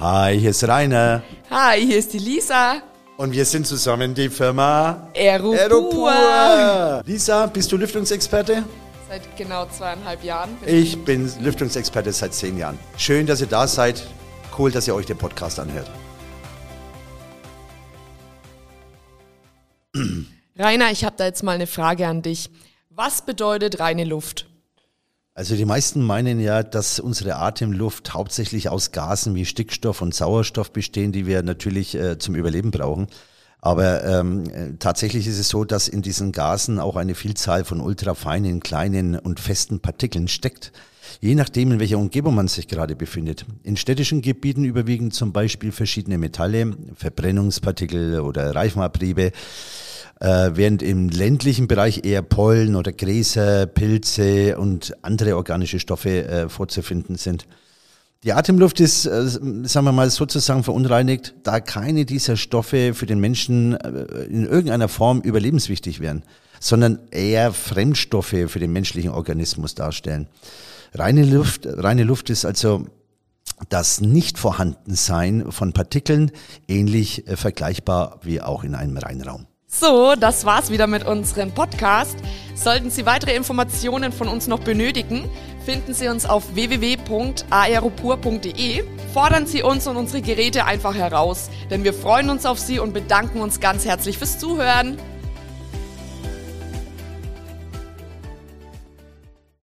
Hi, hier ist Rainer. Hi, hier ist die Lisa. Und wir sind zusammen die Firma Aeropur. Aeropur. Lisa, bist du Lüftungsexperte? Seit genau zweieinhalb Jahren. Ich bin Lüftungsexperte seit zehn Jahren. Schön, dass ihr da seid. Cool, dass ihr euch den Podcast anhört. Rainer, ich habe da jetzt mal eine Frage an dich. Was bedeutet reine Luft? Also die meisten meinen ja, dass unsere Atemluft hauptsächlich aus Gasen wie Stickstoff und Sauerstoff bestehen, die wir natürlich äh, zum Überleben brauchen. Aber ähm, äh, tatsächlich ist es so, dass in diesen Gasen auch eine Vielzahl von ultrafeinen, kleinen und festen Partikeln steckt. Je nachdem, in welcher Umgebung man sich gerade befindet. In städtischen Gebieten überwiegen zum Beispiel verschiedene Metalle, Verbrennungspartikel oder Reifenabriebe äh, während im ländlichen Bereich eher Pollen oder Gräser, Pilze und andere organische Stoffe äh, vorzufinden sind. Die Atemluft ist, äh, sagen wir mal, sozusagen verunreinigt, da keine dieser Stoffe für den Menschen äh, in irgendeiner Form überlebenswichtig wären, sondern eher Fremdstoffe für den menschlichen Organismus darstellen. Reine Luft, reine Luft ist also das Nicht-Vorhandensein von Partikeln ähnlich äh, vergleichbar wie auch in einem Reinraum. So, das war's wieder mit unserem Podcast. Sollten Sie weitere Informationen von uns noch benötigen, finden Sie uns auf www.aeropur.de. Fordern Sie uns und unsere Geräte einfach heraus, denn wir freuen uns auf Sie und bedanken uns ganz herzlich fürs Zuhören.